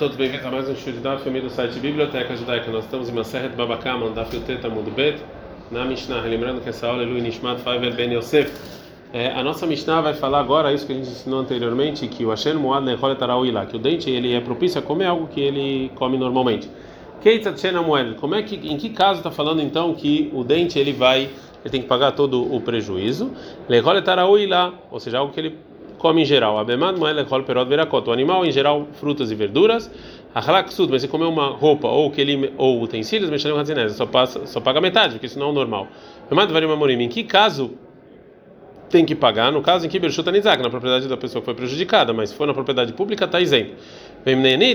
todos, bem-vindos a mais um show de Daf, família do site Biblioteca Judaica. Nós estamos em Maseret Babakama, Daf Yotet Amud Bet, na Mishnah. Lembrando que essa aula é Lui Nishmat Faivel Ben Yosef. É, a nossa Mishnah vai falar agora isso que a gente ensinou anteriormente, que o Hashem Muad Nechol Tarauila, que o dente ele é propício a comer algo que ele come normalmente. Keitzat Shena Muad, como é que, em que caso está falando então que o dente ele vai, ele tem que pagar todo o prejuízo? Lechol Tarauila, ou seja, algo que ele come em geral. Abemad moel echol perot verakot. O animal em geral frutas e verduras. Achlaksud, mas se comer uma roupa ou que ele ou utensílios, mexendo com só passa só paga metade, porque isso não é o normal. Abemad varim amorim. Em que caso tem que pagar? No caso em que Berchuta Nizak, na propriedade da pessoa que foi prejudicada, mas se for na propriedade pública, está isento.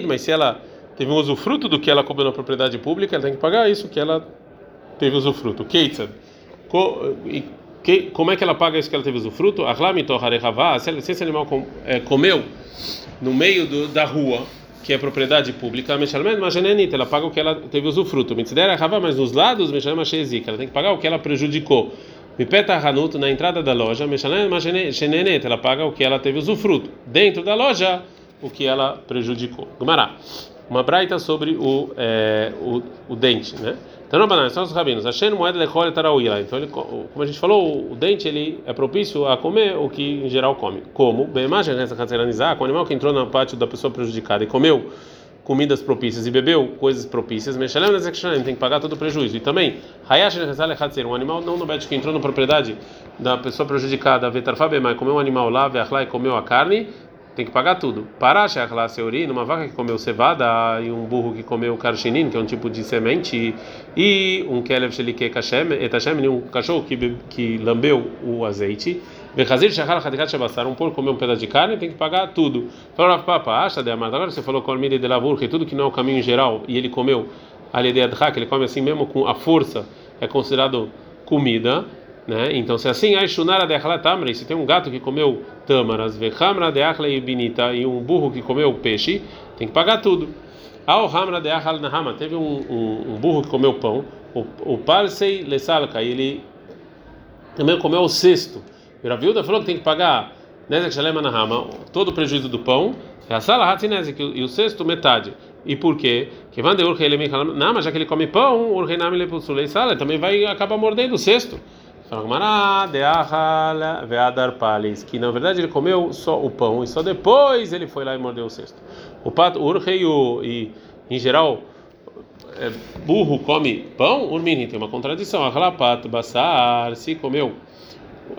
Mas se ela teve um usufruto do que ela comeu na propriedade pública, ela tem que pagar isso que ela teve usufruto. Keitzad. Que, como é que ela paga isso que ela teve usufruto? Se esse animal com, é, comeu no meio do, da rua, que é propriedade pública, ela paga o que ela teve usufruto. Mas nos lados, ela tem que pagar o que ela prejudicou. Mipeta Hanuto, na entrada da loja, ela paga o que ela teve usufruto. Dentro da loja, o que ela prejudicou. Gumará. Uma braita sobre o, é, o, o dente, né? Então, são os moeda lechol tarauila. Então, ele, como a gente falou, o dente ele é propício a comer o que em geral come. Como? Bem, essa com o animal que entrou no pátio da pessoa prejudicada e comeu comidas propícias e bebeu coisas propícias, tem que pagar todo o prejuízo. E também, Hayash um animal não no bet que entrou na propriedade da pessoa prejudicada, comeu um animal lá, e comeu a carne, tem que pagar tudo. Paracha a classe urina, uma vaca que comeu cevada e um burro que comeu karshinin, que é um tipo de semente, e um kelev shelike etashem, um cachorro que, que lambeu o azeite. Bechazir shachar hadikat um porco comeu um pedaço de carne, tem que pagar tudo. Falou Papa, acha de amar. Agora você falou colmide de lavur, que tudo que não é o caminho geral, e ele comeu ali de que ele come assim mesmo com a força, é considerado comida. Né? Então, se assim, Aishunara de tamra, se tem um gato que comeu tâmaras, Vechamra de Achla e Binita, e um burro que comeu peixe, tem que pagar tudo. Ao Hamra de Achal Nahama, teve um, um, um, burro que comeu pão, o, o Parsei Lesalka, ele também comeu o cesto. E a viúva falou que tem que pagar Nezek Shalema Nahama, todo o prejuízo do pão, a sala Hatzinezek, e o cesto metade. E por quê? Que van de Urhei Não, mas já que ele come pão, Urhei Nami Lepulsulei Sala, também vai acabar mordendo o cesto que na verdade ele comeu só o pão e só depois ele foi lá e mordeu o cesto. O pato, o e em geral é, burro come pão, urmini tem uma contradição. Ahlapat basar se comeu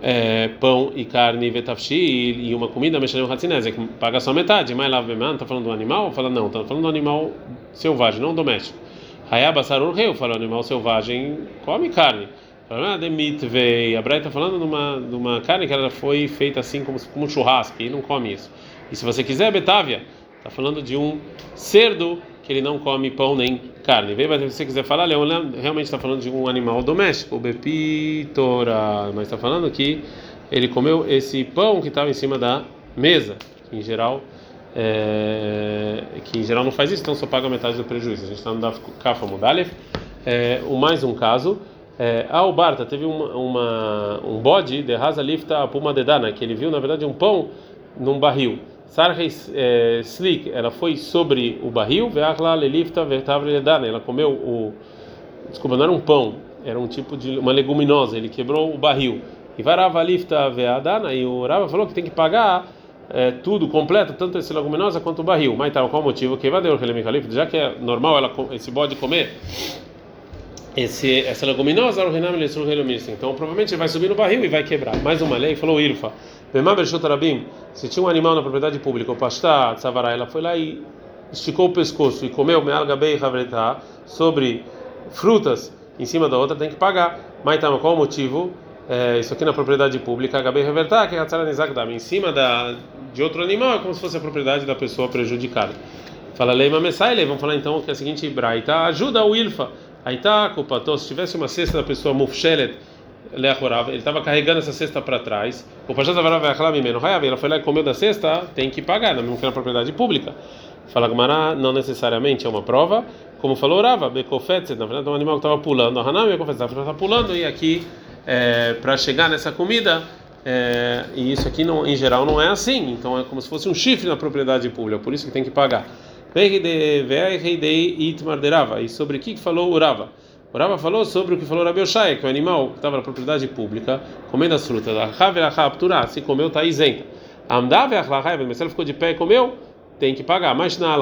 é, pão e carne vetafshil e uma comida mexendo hatzinese que paga só metade. Mas lá está falando do animal? Fala não, está falando do animal selvagem, não doméstico. Hayabasar urreu, fala animal selvagem come carne. A Braita está falando de uma, de uma carne que ela foi feita assim como, como um churrasco, e não come isso. E se você quiser, Betávia, está falando de um cerdo que ele não come pão nem carne. Vê, mas se você quiser falar, Leon realmente está falando de um animal doméstico, o bepitora, mas está falando que ele comeu esse pão que estava em cima da mesa, que em geral é, que em geral não faz isso, então só paga metade do prejuízo. A gente está no Daf Kafa Mudalef. É, mais um caso é, ah, o Barta teve uma, uma, um bode de Rasa Lifta Apuma Dedana, que ele viu na verdade um pão num barril. Sarhei é, Slik, ela foi sobre o barril, Veachla Lelifta Vertavre Dedana, ela comeu o. Desculpa, não era um pão, era um tipo de uma leguminosa, ele quebrou o barril. E Varava Lifta Veadana, e o Rava falou que tem que pagar é, tudo completo, tanto esse leguminosa quanto o barril. Mas tal, qual o motivo? Que vai já que é normal ela, esse bode comer esse, essa leguminosa, então provavelmente ele vai subir no barril e vai quebrar. Mais uma lei, falou Irfa. Se tinha um animal na propriedade pública, o pastá, tzavara, ela foi lá e esticou o pescoço e comeu mealgabei havretá sobre frutas em cima da outra, tem que pagar. Mas então, qual o motivo? É, isso aqui na propriedade pública, gabei havertá, que é a em cima da, de outro animal, é como se fosse a propriedade da pessoa prejudicada. Fala lei mamessai, vamos falar então que é a seguinte braita ajuda o Ilfa Aí tá, se tivesse uma cesta da pessoa mufshelet, ele estava carregando essa cesta para trás. O ela foi lá e comeu da cesta, tem que pagar, não é propriedade pública. Fala Gmará, não necessariamente é uma prova, como falou Rava, Bekofet, na verdade um animal que estava pulando, Hanam Bekofet, estava pulando e aqui é, para chegar nessa comida, é, e isso aqui não, em geral não é assim, então é como se fosse um chifre na propriedade pública, por isso que tem que pagar. E sobre o que falou o Rava? O Rava falou sobre o que falou Rabi que o animal que estava na propriedade pública, comendo as frutas, se comeu, está isenta. Amdav mas se ele ficou de pé e comeu, tem que pagar. Mas na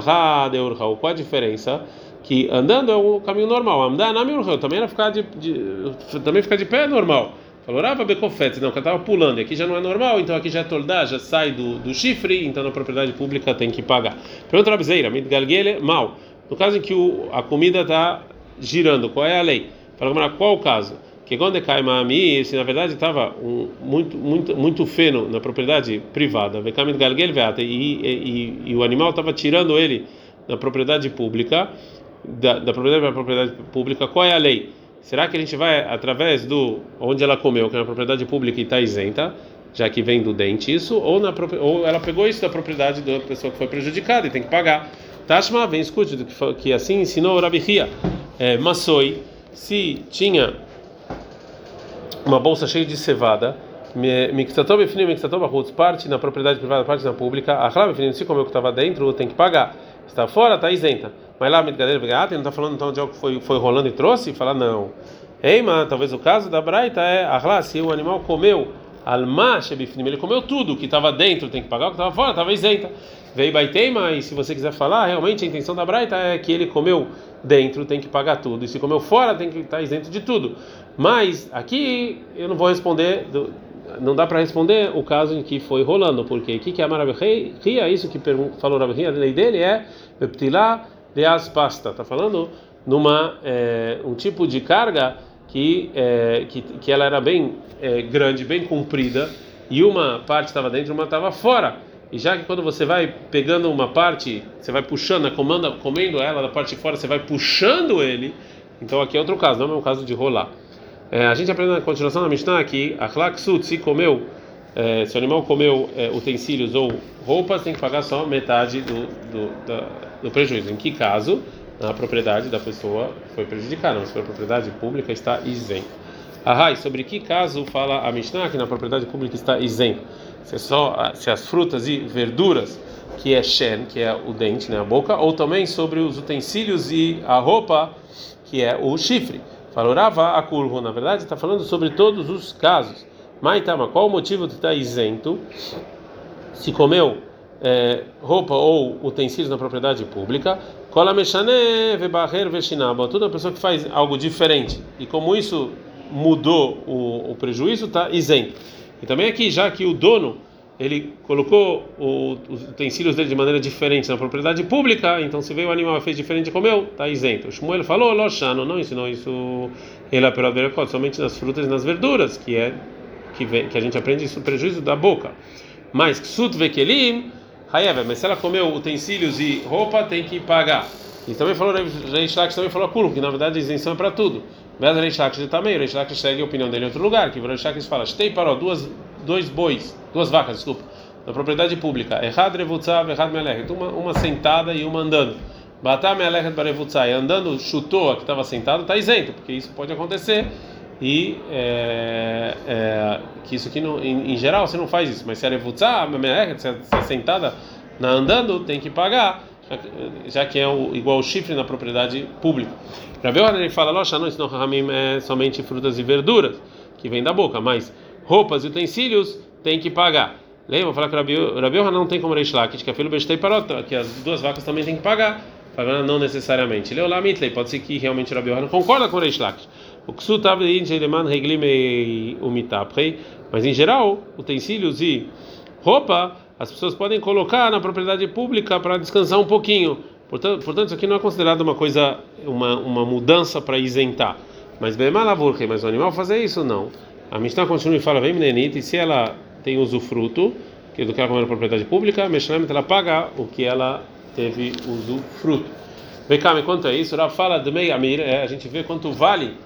de urhau, qual a diferença? Que andando é o caminho normal. Amdá na urhau, também era ficar de, de, também ficar de pé é normal. Falou, Rava Becofete, não, que estava pulando, aqui já não é normal, então aqui já é toldá, já sai do, do chifre, então na propriedade pública tem que pagar. Pergunta Rabizeira, Midgalguele, mal. No caso em que o, a comida está girando, qual é a lei? Fala, qual o caso? Que quando cai mami, se na verdade estava um, muito muito muito feno na propriedade privada, e, e, e, e o animal estava tirando ele na propriedade pública, da, da propriedade para a propriedade pública, qual é a lei? Será que a gente vai através do onde ela comeu, que é na propriedade pública e está isenta, já que vem do dente isso, ou, na, ou ela pegou isso da propriedade da pessoa que foi prejudicada e tem que pagar? Tashma, vem escute que, que assim ensinou o Rabi Hia. É, se tinha uma bolsa cheia de cevada, mixtatov e finim mixtatov parte na propriedade privada, parte na pública, a chlava finim, se comeu que estava dentro, tem que pagar. Está fora, está isenta. Mas lá, mitgadeira, não está falando então de algo que foi, foi rolando e trouxe? Fala, não. Eima, talvez o caso da Braita é, a se o animal comeu, alma, shebifnim, ele comeu tudo que estava dentro, tem que pagar, o que estava fora, estava isenta. Veio baiteima, e se você quiser falar, realmente a intenção da Braita é que ele comeu dentro, tem que pagar tudo, e se comeu fora, tem que estar tá isento de tudo. Mas aqui eu não vou responder, não dá para responder o caso em que foi rolando, porque o que é Ria, isso que falou Rabi a lei dele é Peptilá de aspasta, está falando numa é, um tipo de carga que, é, que, que ela era bem é, grande, bem comprida, e uma parte estava dentro, uma estava fora. E já que quando você vai pegando uma parte, você vai puxando, comanda, comendo ela da parte de fora, você vai puxando ele. Então aqui é outro caso, não é um caso de rolar. É, a gente aprende na continuação da Mishnah que a Klaksut, se comeu, é, se o animal comeu é, utensílios ou roupas, tem que pagar só metade do, do, do prejuízo. Em que caso? A propriedade da pessoa foi prejudicada, mas a propriedade pública está isenta. Ahai, sobre que caso fala a Mishnah que na propriedade pública está isento? Se, é só, se as frutas e verduras, que é shen, que é o dente, né, a boca, ou também sobre os utensílios e a roupa, que é o chifre. Falorava a curva, na verdade, está falando sobre todos os casos. Maitama, qual o motivo de estar isento? Se comeu é, roupa ou utensílios na propriedade pública, toda pessoa que faz algo diferente e como isso mudou o, o prejuízo está isento. E também aqui, já que o dono ele colocou o, os utensílios dele de maneira diferente na propriedade pública, então se veio o animal fez diferente e comeu, está isento. O Shmuel falou, Loshano, não ensinou isso ele pela somente nas frutas e nas verduras, que é que, vem, que a gente aprende isso prejuízo da boca. Mas Ksut Vekelim, Hayeva, mas se ela comeu utensílios e roupa, tem que pagar. E também falou, Reish Lakish também falou Kulo, que na verdade a isenção é para tudo. Mas Reish Lakish também, Reish Lakish segue a opinião dele em outro lugar, que Reish Lakish fala, tem parou duas dois bois, duas vacas, desculpa, na propriedade pública. Errad revutzav, errad melechet, uma uma sentada e uma andando. Batar melechet barevutzai, andando chutou a que estava sentada, está isento, porque isso pode acontecer e é, é, que isso aqui no, em, em, geral você não faz isso, mas se é revutzar, se é sentada na andando, tem que pagar já que é o, igual o chifre na propriedade pública. Para ver, ele fala, não, senão Ramim é somente frutas e verduras que vem da boca, mas roupas e utensílios tem que pagar. Lembra? Falar que Rabi não tem como Reish Lakish, que filho bestei parota, que as duas vacas também tem que pagar. Não necessariamente. Leu lá Mitley, pode ser que realmente Rabi não concorda com Reish Lakish. O Ksu mas em geral, utensílios e roupa as pessoas podem colocar na propriedade pública para descansar um pouquinho. Portanto, portanto, isso aqui não é considerado uma coisa, uma, uma mudança para isentar. Mas bem mas o animal fazer isso não. A Mishnah continua e fala, vem menenita, e se ela tem usufruto, que é do que ela comeu propriedade pública, a ela paga o que ela teve usufruto. Cá, quanto é isso? Ela fala de meia mira, é, a gente vê quanto vale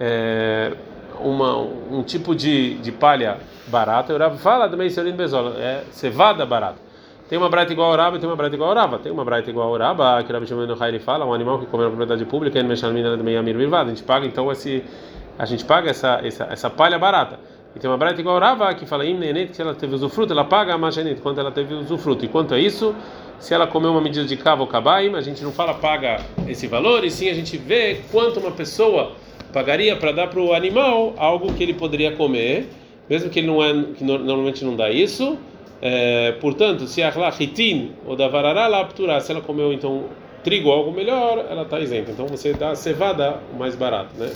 é, uma, um tipo de, de palha barata. Rav fala também Seurin Bezola, é cevada barata. Tem uma brata igual a Uraba e tem uma brata igual a Uraba. Tem uma brata igual a Uraba, que o Rabi Shimon ele fala, um animal que come na propriedade pública, ele mexe na mina de meia A gente paga então esse, a gente paga essa, essa, essa palha barata. E tem uma brata igual a Uraba, que fala, que se ela teve usufruto, ela paga a machanet, quanto ela teve usufruto. E quanto a isso, se ela comeu uma medida de cava ou cabaim, a gente não fala paga esse valor, e sim a gente vê quanto uma pessoa pagaria para dar para o animal algo que ele poderia comer, mesmo que ele não é, que normalmente não dá isso. É, portanto, se a hitin ou da varará se ela comeu então trigo algo melhor, ela está isenta. Então você dá cevada o mais barato, né?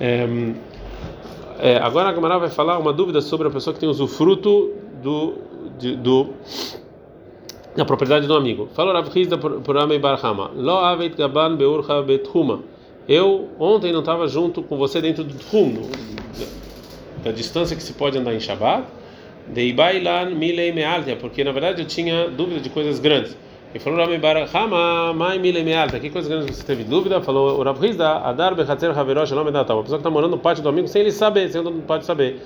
É, agora a Gamara vai falar uma dúvida sobre a pessoa que tem usufruto do, de, do da propriedade do amigo. Falou Rav Hizda por Amei Barhama. Lo avet gaban beurcha bethuma. Eu ontem não estava junto com você dentro do Tchum, da distância que se pode andar em Shabbat. Dei bailan milei mealtia, porque na verdade eu tinha dúvida de coisas grandes. E falou Rami Barahama, mai milei mealtia, que coisas grandes você teve dúvida? Falou Rav Hizda, adar bechatzer haverosh shalom edatal. Uma pessoa que está morando no pátio do amigo sem ele saber, sem ele pode saber.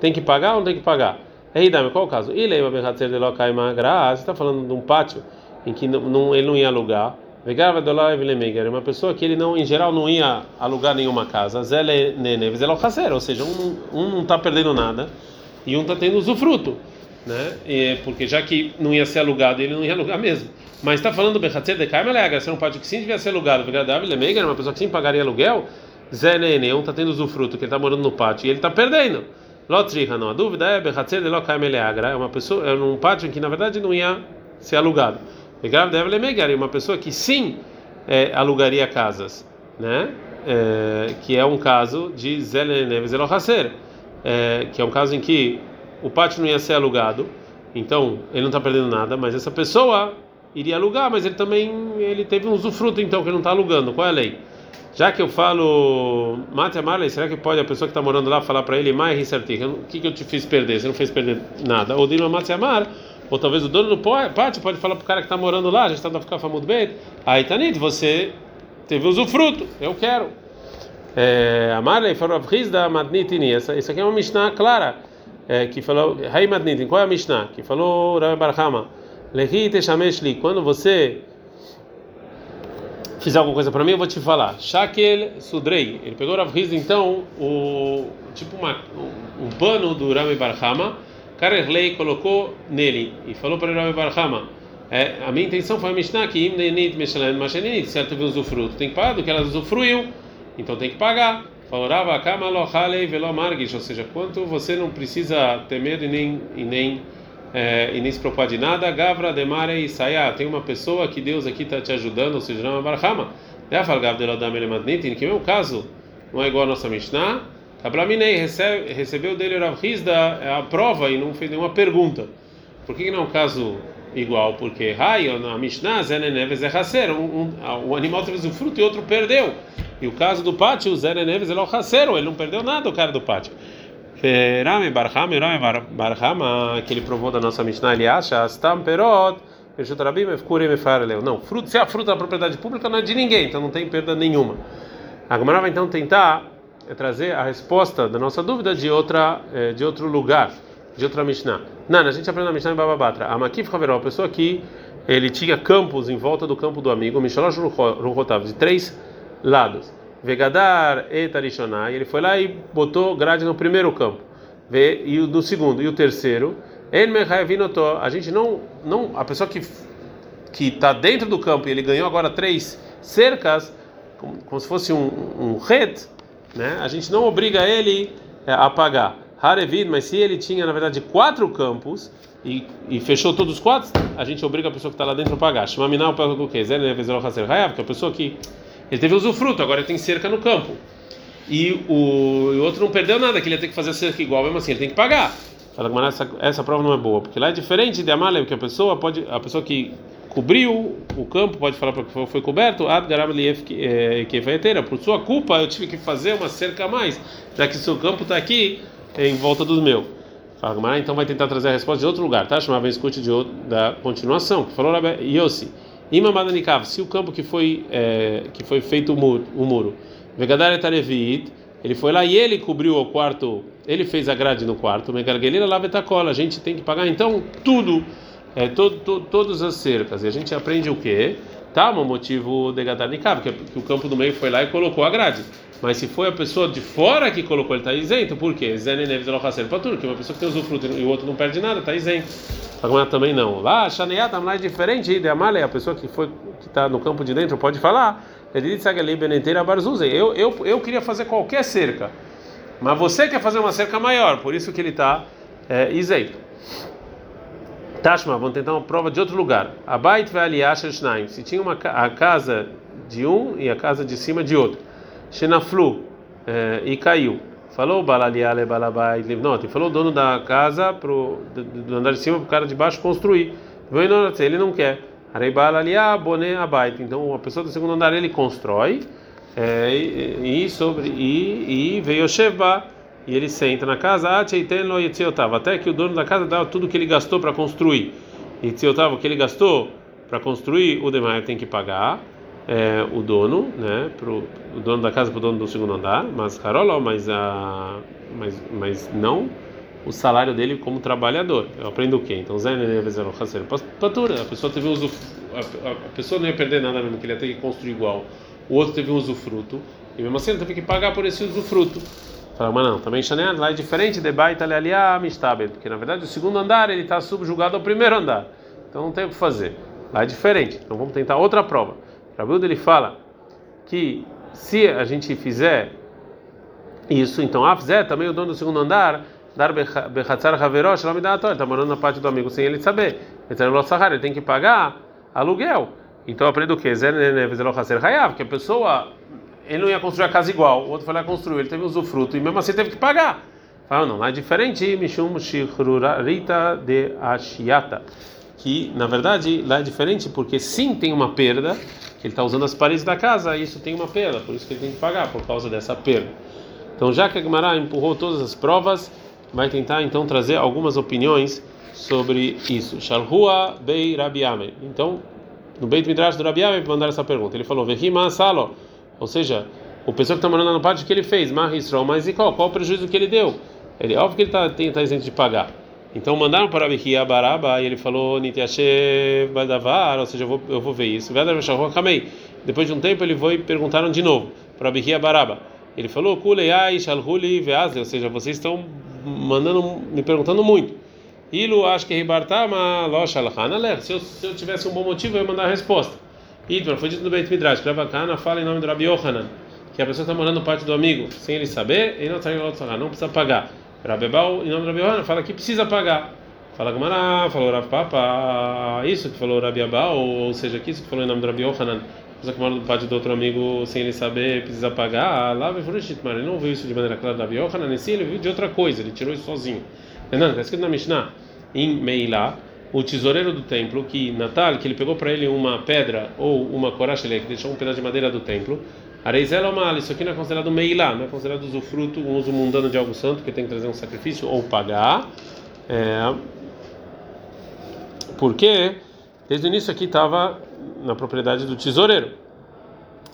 Tem que pagar ou não tem que pagar? Ei, Dami, qual o caso? Ilei bechatzer de locaima gra, você está falando de um pátio em que não, não, ele não ia alugar. Vegava dolá evlemeger, uma pessoa que ele não, em geral, não ia alugar nenhuma casa. Zele nene, ou seja, um, um não está perdendo nada e um está tendo usufruto, né? E, porque já que não ia ser alugado, ele não ia alugar mesmo. Mas está falando do Bechatzer de Kaima Leagra, ser um pátio que sim devia ser alugado, Vegadável Lemeger, uma pessoa que sim pagaria aluguel, Zé Nene, um está tendo usufruto, que ele está morando no pátio e ele está perdendo. Lotriha, não. A dúvida é Bechatzer de Lokaima Leagra, é uma pessoa, é um pátio que na verdade não ia ser alugado. Vegadável Lemeger, uma pessoa que sim é, alugaria casas, né? É, que é um caso de Zé Nene Zelohasser é, que é um caso em que o pátio não ia ser alugado, então ele não está perdendo nada, mas essa pessoa iria alugar, mas ele também ele teve um usufruto, então que ele não está alugando. Qual é a lei? Já que eu falo, mate Marley, será que pode a pessoa que está morando lá falar para ele, mais o que, que eu te fiz perder? Você não fez perder nada. Ou Dino mate Amar, ou talvez o dono do pátio pode falar para o cara que está morando lá, já está a ficar famoso bem, aí Tanit, você teve usufruto, eu quero. É, a Marley falou da Madnitini. Isso aqui é uma Mishnah clara é, que falou. Hai Madnitin. Qual é a Mishnah? Que falou Rabi Barhama. Lehi Teshameshli. Quando você fizer alguma coisa para mim, eu vou te falar. Shakel Sudrei. Ele pegou Rav Hizda, então, o tipo uma, um pano do Rami Barhama. Karerlei colocou nele e falou para o Rami Barhama. É, a minha intenção foi a Mishnah que Imnenit Meshalan Mashaninit. Certo, viu usufruto. Tem que pagar do que ela usufruiu então tem que pagar. Falorava velomargish, ou seja, quanto você não precisa temer e nem e nem é, e nem se preocupar de nada. Gavra demare saia. Tem uma pessoa que Deus aqui está te ajudando, ou seja, é barhama. Já fala Gavdeladam elemadnitin, que meu caso não é igual a nossa Mishnah. Kablaminei recebe, recebeu dele o Rav é a prova e não fez nenhuma pergunta. Por que, não é um caso igual? Porque Rai, na Mishnah, Zeneneves é um, um, um animal teve o fruto e outro perdeu. E o caso do pátio, o Zé Neves, ele é o raceiro, ele não perdeu nada, o cara do pátio. Rame Barhama, Rame Barhama, que ele provou da nossa Mishnah, ele acha, Stam Perot, não, fruto, se a fruta é propriedade pública, não é de ninguém, então não tem perda nenhuma. A Gamara vai então tentar trazer a resposta da nossa dúvida de outra, é, de outro lugar, de outra Mishnah. Não, a gente aprende na Mishnah em Bababatra. A Makif Haveró, a pessoa que ele tinha campos em volta do campo do amigo, Mishalosh Ruhotav, de três lados. Vegadar etarishonai, ele foi lá e botou grade no primeiro campo. E no segundo e o terceiro, a gente não não a pessoa que que está dentro do campo e ele ganhou agora três cercas, como, como se fosse um, um red, né? A gente não obriga ele é, a pagar. Harevid, mas se ele tinha na verdade quatro campos e, e fechou todos os quatro, a gente obriga a pessoa que está lá dentro a pagar. Shmaminal o que? Zé, que a pessoa que ele teve usufruto, agora ele tem cerca no campo. E o, o outro não perdeu nada, que ele ia ter que fazer a cerca igual, mesmo assim, ele tem que pagar. Fala que essa, essa prova não é boa, porque lá é diferente de Amalem, que a pessoa pode, a pessoa que cobriu o campo pode falar para que foi coberto, que por sua culpa eu tive que fazer uma cerca a mais, já que seu campo está aqui em volta do meu. Fala, então vai tentar trazer a resposta de outro lugar, tá? Chamava escute de outro, da continuação, falou Yossi. Imamadanicav, se o campo que foi é, que foi feito o muro, o muro. Ele foi lá e ele cobriu o quarto, ele fez a grade no quarto. Megargelira lavetacola, a gente tem que pagar então tudo, é, todo, to, todas as cercas. E a gente aprende o quê? Tama, o motivo de Gadarnikav, que, que o campo do meio foi lá e colocou a grade. Mas se foi a pessoa de fora que colocou, ele está isento. Por quê? Porque uma pessoa que tem usufruto e o outro não perde nada, está isento. Agora também não. Lá, Shaneat Amlai é diferente de Amalei, a pessoa que foi que está no campo de dentro pode falar. Ele disse eu, eu, eu queria fazer qualquer cerca, mas você quer fazer uma cerca maior, por isso que ele está é, isento. Tashma, vamos tentar uma prova de outro lugar. Abait ve'aliyasher shnaim. Se tinha uma a casa de um e a casa de cima de outro. Shenaflu eh, e caiu. Falou balaliale balabai livnot. Falou o dono da casa pro do andar de cima para o cara de baixo construir. Ele não quer. Boné. Então a pessoa do segundo andar ele constrói é, e, e sobre e, e veio Sheva e ele senta na casa, até que o dono da casa dá tudo que ele gastou para construir. E o que ele gastou para construir, o demais tem que pagar é, o dono, né, pro o dono da casa para o dono do segundo andar, mas Carol, mas a mas, mas não o salário dele como trabalhador. Eu aprendo o quê? Então, Zé Patura, a pessoa teve um a, a pessoa não ia perder nada mesmo, que ele ia ter que construir igual. O outro teve um usufruto, e mesmo assim ele teve que pagar por esse usufruto. Fala, mas não, também Shanean, lá é diferente de Baita Lealia Mistabel, porque na verdade o segundo andar ele está subjugado ao primeiro andar, então não tem o que fazer. Lá é diferente, então vamos tentar outra prova. Rabildo ele fala que se a gente fizer isso, então Afzé, também o dono do segundo andar, dar Bechatzar Haverosh, ele está morando na parte do amigo sem ele saber. Então ele tem que pagar aluguel. Então aprende o que? Que a pessoa ele não ia construir a casa igual, o outro foi lá construir, ele teve usufruto e mesmo assim teve que pagar. Fala, não, é diferente, Mishum Shichrurarita de Ashiata, que na verdade lá é diferente porque sim tem uma perda, ele está usando as paredes da casa, e isso tem uma perda, por isso que ele tem que pagar, por causa dessa perda. Então já que a Gemara empurrou todas as provas, vai tentar então trazer algumas opiniões sobre isso. Shalhua Bei Rabiame. Então, no Beit Midrash do Rabiame, mandar essa pergunta. Ele falou: Vehima Salo. Ou seja, o pessoa que está morando na parte que ele fez, Mahisrol, mas e qual? Qual o prejuízo que ele deu? Ele, óbvio que ele está tá isento de pagar. Então mandaram para Abihia Baraba e ele falou Nitiashe Badavar, ou seja, eu vou, eu vou ver isso. Depois de um tempo ele foi e perguntaram de novo para Abihia Baraba. Ele falou Kuleyai Shalhuli Veazle, ou seja, vocês estão mandando, me perguntando muito. Ilu acho que Ribartama Loshalhanalech. Se eu tivesse um bom motivo, eu ia mandar a resposta. Idmar, foi dito no Beit Midrash, que Kana fala em nome do Rabi Yohanan, que a pessoa está morando no parte do amigo sem ele saber, e não está não precisa pagar. Rabebal, em nome do Rabi Yohanan, fala que precisa pagar. Fala Gamara, falou Rav Papa, isso que falou Rabi Abal, ou seja, que isso que falou em nome do Rabi Yohanan, pessoa que mora no parte do outro amigo sem ele saber, precisa pagar. Lá vai Furushitmar, ele não viu isso de maneira clara do Rabi Yohanan, sim, ele viu de outra coisa, ele tirou isso sozinho. Não, está escrito na Mishnah, em Meilá, o tesoureiro do templo, que Natal, que ele pegou para ele uma pedra ou uma coragem, que deixou um pedaço de madeira do templo, Areizela mal, isso aqui não é considerado meilá, não é considerado usufruto, um uso mundano de algo santo, que tem que trazer um sacrifício ou pagar. É, porque desde o início aqui estava na propriedade do tesoureiro.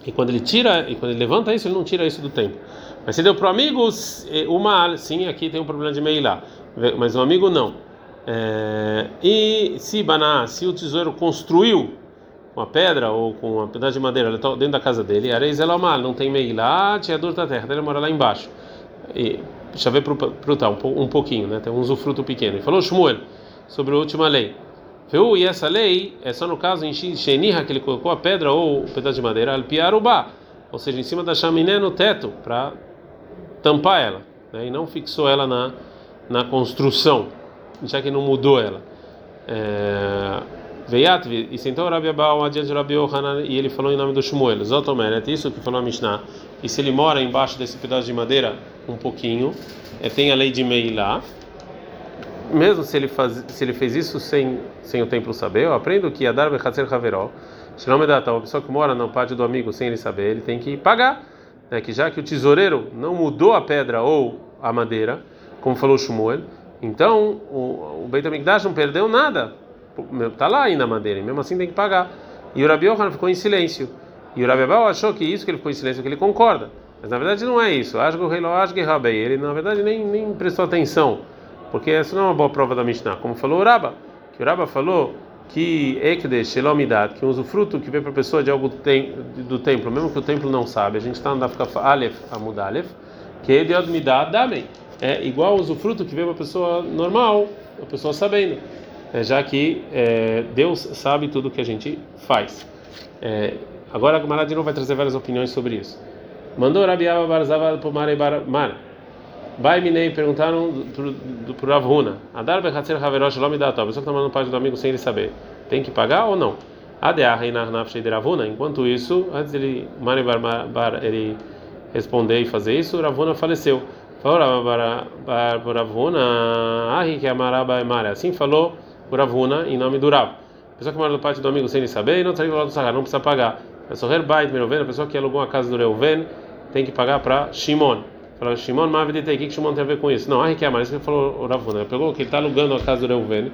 E quando ele tira, e quando ele levanta isso, ele não tira isso do templo. Mas se deu para o amigo, uma, sim, aqui tem um problema de meilá, mas o amigo não. É, e se Baná, se o tesouro construiu uma pedra ou com uma pedaço de madeira dentro da casa dele, Areis Elomal, não tem meilá, dor da terra, ele mora lá embaixo. E deixa eu ver para tal, um pouquinho, né? Tem um usufruto pequeno. E falou Shmuel sobre a última lei. E essa lei é só no caso em Sheniha que ele colocou a pedra ou o pedaço de madeira, Alpiarubá, ou seja, em cima da chaminé no teto para tampar ela, né? e não fixou ela na, na construção já que não mudou ela. É, Veiatvi, e sentou Rabi Abau adiante do Rabi Yohanan e ele falou em nome do Shmuel. Zotomeret, isso que falou a Mishnah. E se ele mora embaixo desse pedaço de madeira um pouquinho, é, tem a lei de Meilá. Mesmo se ele, faz, se ele fez isso sem, sem o templo saber, eu aprendo que Adar Bechatzer Haveró, Shilomedata, a pessoa que mora no pátio do amigo sem ele saber, ele tem que pagar. Né, que já que o tesoureiro não mudou a pedra ou a madeira, como falou Shmuel, então, o, o Beit HaMikdash não perdeu nada. Está lá ainda a madeira, e mesmo assim tem que pagar. E o Rabi Yohanan ficou em silêncio. E o Rabi Abel achou que isso que ele ficou em silêncio, que ele concorda. Mas na verdade não é isso. Ele na verdade nem, nem prestou atenção. Porque essa não é uma boa prova da Mishnah. Como falou o Rabba, que o Rabba falou que ekdesh shelomidat, que um usufruto que vem para a pessoa de algo do templo, mesmo que o templo não sabe, a gente está na ficar alef amud alef, que é de admidat damei, é igual ao usufruto que vem para a pessoa normal, a pessoa sabendo, é, já que é, Deus sabe tudo que a gente faz. É, agora a Gemara novo vai trazer várias opiniões sobre isso. Mandou Rabi Abba Barzava para Mar. Bai Minei perguntaram para o Ravuna. Adar Bechatzer Haverosh Lom Dató. A pessoa que está mandando parte do amigo sem ele saber. Tem que pagar ou não? Adeah Reinar Nafshei de Ravuna. Enquanto isso, antes dele Bar, Bar, ele responder e fazer isso, Ravuna faleceu. Ahi. Assim falou o Ravuna em nome do Rav. Pessoa que mora no pátio do amigo sem ele saber, não tem do sagar, não precisa pagar. A Soher Bait Meroven, a pessoa que alugou a casa do Reuven, tem que pagar para Shimon. Falou, Shimon Maviditei, o que, Shimon tem a ver com isso? Não, ah, que é mais, isso que falou o Ravuna. Pegou que ele está alugando a casa do Reuven,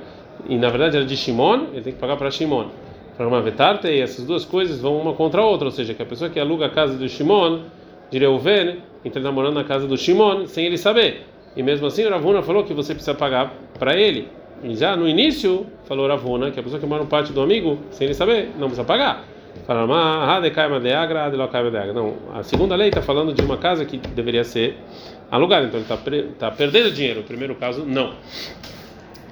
e na verdade era de Shimon, ele tem que pagar para Shimon. Falou, Mavetarte, e essas duas coisas vão uma contra a outra, ou seja, que a pessoa que aluga a casa do Shimon, de Reuven, então ele está morando na casa do Shimon, sem ele saber. E mesmo assim, o Ravuna falou que você precisa pagar para ele. E já no início, falou Ravuna, que a pessoa que mora no pátio do amigo, sem ele saber, não precisa pagar. Não, a segunda lei está falando de uma casa que deveria ser alugada, então ele está tá perdendo dinheiro. O primeiro caso, não.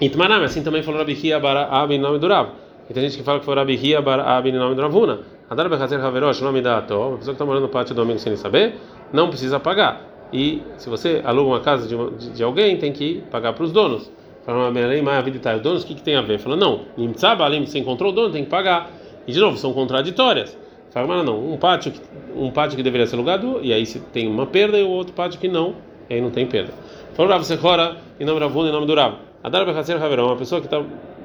Itmanam, assim também falou Rabi Hia Bar Abi em nome do Rav. E tem gente que fala que foi Rabi Hia Bar Abi em nome do Ravuna. Adar Bechazer Haverosh, nome da Ato, a pessoa que está morando no pátio do amigo sem saber, não precisa pagar. E se você aluga uma casa de, uma, de, de alguém, tem que pagar para os donos. Fala, mas a vida está os donos, o que, que tem a ver? Fala, não, você encontrou o dono, tem que pagar. E de novo, são contraditórias. Fala, não, um pátio, um pátio que deveria ser alugado, e aí se tem uma perda, e o outro pátio que não, e aí não tem perda. Falou Rav Sechora, em nome Ravuna, em nome do Rav. Adar Bechaser Haverão, uma pessoa que está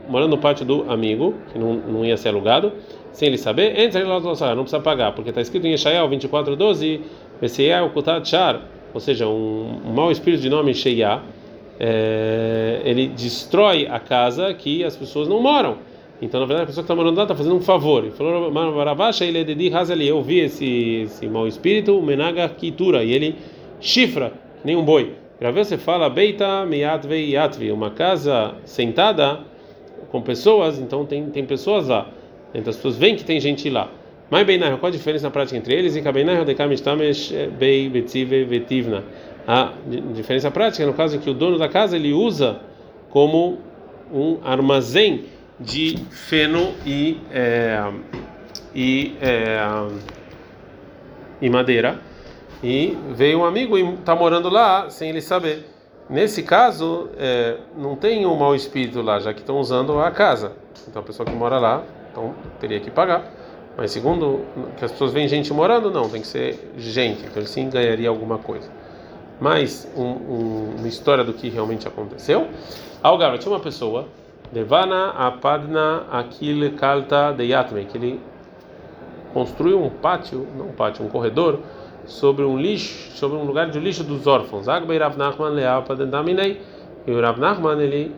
morando no pátio do amigo, que não, não ia ser alugado, sem ele saber, entra lá no não precisa pagar, porque está escrito em Yeshayahu 24:12, Veseyah Okutat Char, ou seja, um, um mau espírito de nome Sheiah, é, ele destrói a casa que as pessoas não moram. Então, na verdade, a pessoa que está morando lá está fazendo um favor. Ele falou, Maravacha, ele é Hazali, eu vi esse, esse mau espírito, Menaga Kitura, e ele chifra, nem um boi. Para ver, você fala, Beita Miatve Yatvi, uma casa sentada com pessoas, então tem, tem pessoas lá. Então as pessoas veem que tem gente lá. Mas bem, qual a diferença na prática entre eles? E Betzive, Vetivna. A diferença prática é no caso em que o dono da casa ele usa como um armazém de feno e é, e, é, e madeira e veio um amigo e está morando lá sem ele saber. Nesse caso, é, não tem um mau espírito lá, já que estão usando a casa. Então a pessoa que mora lá, então teria que pagar. Mas segundo que as pessoas veem gente morando, não, tem que ser gente. Então ele sim ganharia alguma coisa. Mais um, um, uma história do que realmente aconteceu. Algarve tinha uma pessoa Devana apadna aquil kalta de yatme, que ele construiu um pátio, não um pátio, um corredor sobre um lixo, sobre um lugar de lixo dos órfãos. Agbei Rav Nachman leapadendaminei. E o Rav Nachman ele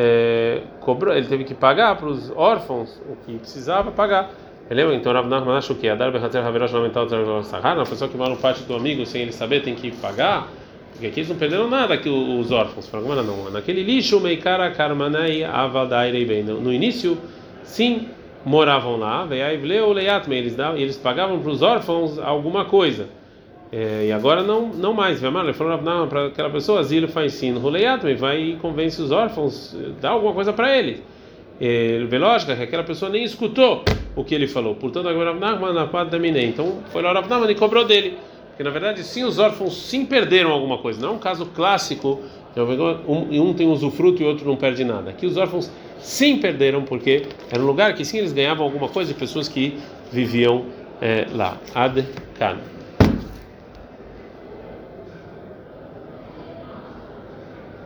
é, cobrou, ele teve que pagar para os órfãos o que precisava pagar. Lembra? Então Rav Nachman acha o que? Adar bechater haverosh lamental a pessoa que mora no pátio do amigo sem ele saber tem que pagar. Porque aqui eles não perderam nada, aqui os órfãos. Falaram, não, naquele lixo, Meikara Karmanai Avadairei bem. No início, sim, moravam lá, eles, eles pagavam para os órfãos alguma coisa. É, e agora não, não mais. Ele falou para aquela pessoa, asilo faz ensino, Ruleiatme, vai e convence os órfãos, dá alguma coisa para eles. É, lógica que aquela pessoa nem escutou o que ele falou. Portanto, agora na parte da Então foi lá Rav e cobrou dele. Porque na verdade, sim, os órfãos sim perderam alguma coisa. Não é um caso clássico, um, um tem usufruto e outro não perde nada. Aqui os órfãos sim perderam, porque era um lugar que sim eles ganhavam alguma coisa de pessoas que viviam é, lá. Ad Kan.